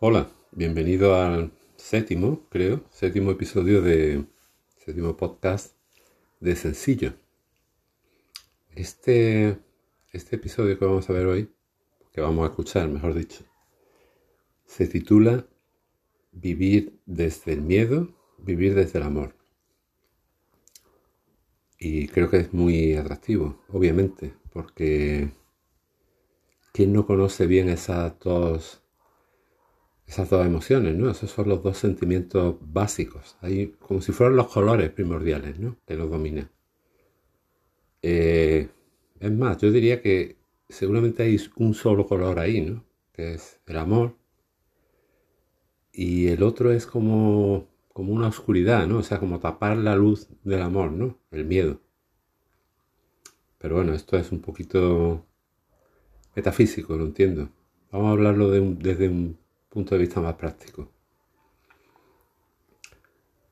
Hola, bienvenido al séptimo, creo, séptimo episodio de séptimo podcast de Sencillo. Este, este episodio que vamos a ver hoy, que vamos a escuchar, mejor dicho, se titula Vivir desde el miedo, vivir desde el amor. Y creo que es muy atractivo, obviamente, porque ¿quién no conoce bien esas dos esas dos emociones, ¿no? Esos son los dos sentimientos básicos, Hay, como si fueran los colores primordiales, ¿no? Que los dominan. Eh, es más, yo diría que seguramente hay un solo color ahí, ¿no? Que es el amor. Y el otro es como, como una oscuridad, ¿no? O sea, como tapar la luz del amor, ¿no? El miedo. Pero bueno, esto es un poquito metafísico, lo entiendo. Vamos a hablarlo desde un punto de vista más práctico.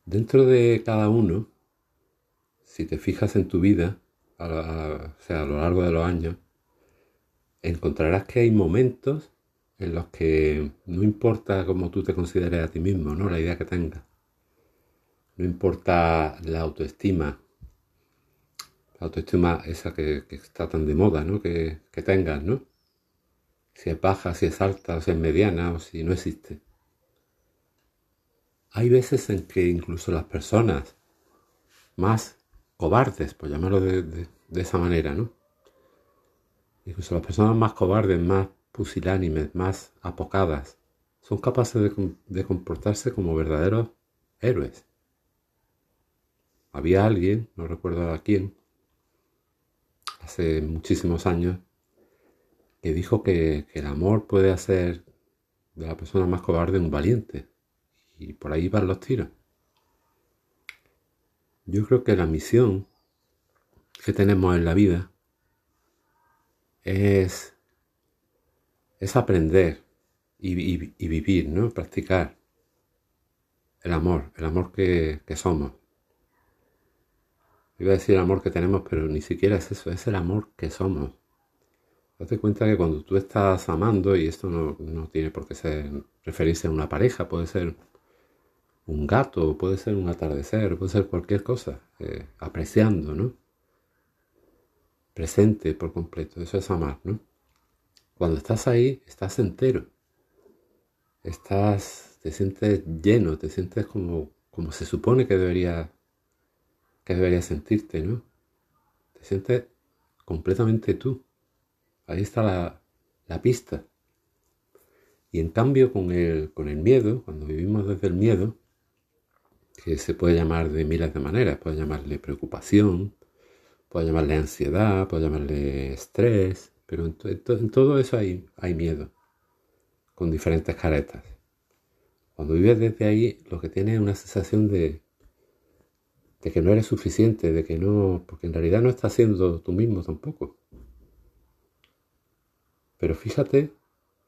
Dentro de cada uno, si te fijas en tu vida, a, sea, a lo largo de los años, encontrarás que hay momentos en los que no importa cómo tú te consideres a ti mismo, ¿no? La idea que tengas. No importa la autoestima, la autoestima esa que, está tan de moda, ¿no? Que, que tengas, ¿no? Si es baja, si es alta, o si es mediana, o si no existe. Hay veces en que incluso las personas más cobardes, por llamarlo de, esa manera, ¿no? Incluso las personas más cobardes, más pusilánimes, más apocadas, son capaces de, de comportarse como verdaderos héroes. Había alguien, no recuerdo a quién, hace muchísimos años, que dijo que, el amor puede hacer de la persona más cobarde un valiente. Y por ahí van los tiros. Yo creo que la misión que tenemos en la vida es, es aprender y, vivir, ¿no? Practicar el amor, el amor que, que somos. Iba a decir el amor que tenemos, pero ni siquiera es eso, es el amor que somos. Date cuenta que cuando tú estás amando, y esto no, tiene por qué ser, referirse a una pareja, puede ser un gato, puede ser un atardecer, puede ser cualquier cosa, eh, apreciando, ¿no? Presente por completo, eso es amar, ¿no? Cuando estás ahí, estás entero. Estás, te sientes lleno, te sientes como, como se supone que debería, que debería sentirte, ¿no? Te sientes completamente tú. Ahí está la, pista. Y en cambio con el, con el miedo, cuando vivimos desde el miedo, que se puede llamar de miles de maneras, puede llamarle preocupación, puede llamarle ansiedad, puede llamarle estrés, pero en, todo eso hay, hay miedo, con diferentes caretas. Cuando vives desde ahí, lo que tienes es una sensación de, de que no eres suficiente, de que no, porque en realidad no estás siendo tú mismo tampoco. Pero fíjate,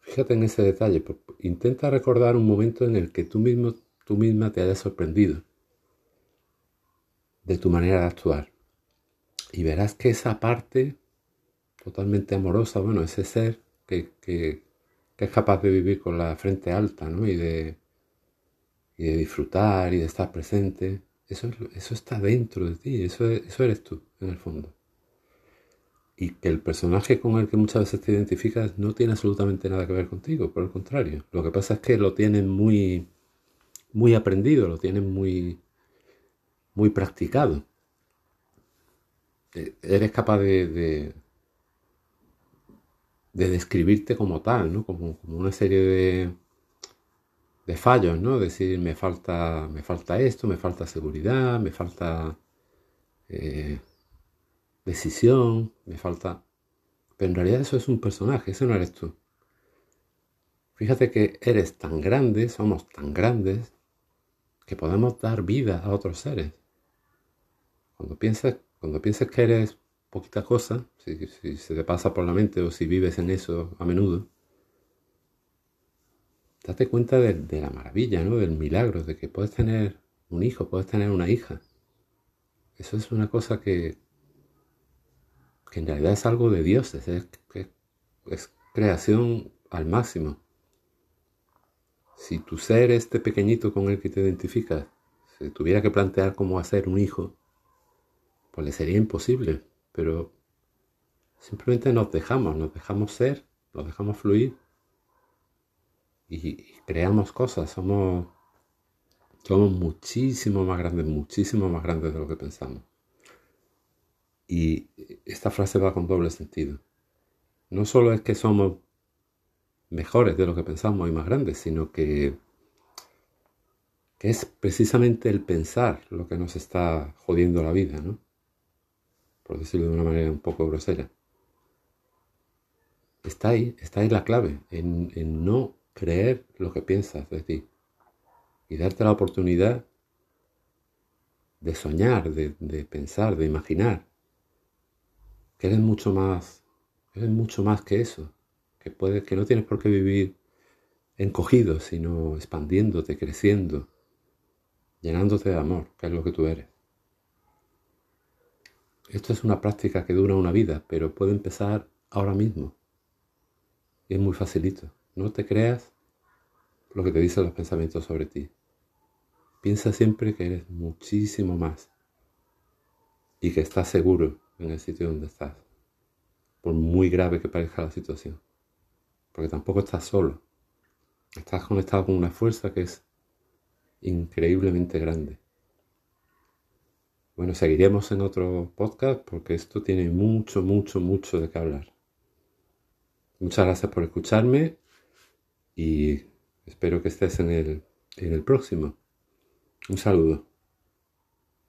fíjate en ese detalle. Intenta recordar un momento en el que tú mismo, tú misma te hayas sorprendido de tu manera de actuar. Y verás que esa parte totalmente amorosa, bueno, ese ser que, es capaz de vivir con la frente alta, ¿no? Y de, disfrutar y de estar presente, eso, eso está dentro de ti, eso, eso eres tú, en el fondo y que el personaje con el que muchas veces te identificas no tiene absolutamente nada que ver contigo, por el contrario. Lo que pasa es que lo tienen muy, muy aprendido, lo tienen muy, muy practicado. Eh, eres capaz de, de, describirte como tal, ¿no? Como, una serie de, de fallos, ¿no? Decir, me falta, me falta esto, me falta seguridad, me falta... Eh, decisión, me falta... Pero en realidad eso es un personaje, ese no eres tú. Fíjate que eres tan grande, somos tan grandes, que podemos dar vida a otros seres. Cuando piensas, cuando piensas que eres poquita cosa, si, se te pasa por la mente o si vives en eso a menudo, date cuenta de, de, la maravilla, ¿no? del milagro, de que puedes tener un hijo, puedes tener una hija. Eso es una cosa que, que en realidad es algo de Dios, es, creación al máximo. si tu ser, este pequeñito con el que te identificas, se tuviera que plantear cómo hacer un hijo, pues le sería imposible, pero simplemente nos dejamos, nos dejamos ser, nos dejamos fluir y, creamos cosas, somos, somos muchísimo más grandes, muchísimo más grandes de lo que pensamos. Y esta frase va con doble sentido. No solo es que somos mejores de lo que pensamos y más grandes, sino que, que es precisamente el pensar lo que nos está jodiendo la vida, ¿no? Por decirlo de una manera un poco grosera. Está ahí, está ahí la clave, en, no creer lo que piensas de ti y darte la oportunidad de soñar, de, pensar, de imaginar que eres mucho más, eres mucho más que eso, que que no tienes por qué vivir encogido, sino expandiéndote, creciendo, llenándote de amor, que es lo que tú eres. Esto es una práctica que dura una vida, pero puede empezar ahora mismo. Y es muy facilito. No te creas lo que te dicen los pensamientos sobre ti. Piensa siempre que eres muchísimo más y que estás seguro en el sitio donde estás, por muy grave que parezca la situación. Porque tampoco estás solo. Estás conectado con una fuerza que es increíblemente grande. Bueno, seguiremos en otro podcast porque esto tiene mucho, mucho, mucho de qué hablar. Muchas gracias por escucharme y espero que estés en el, en el próximo. Un saludo.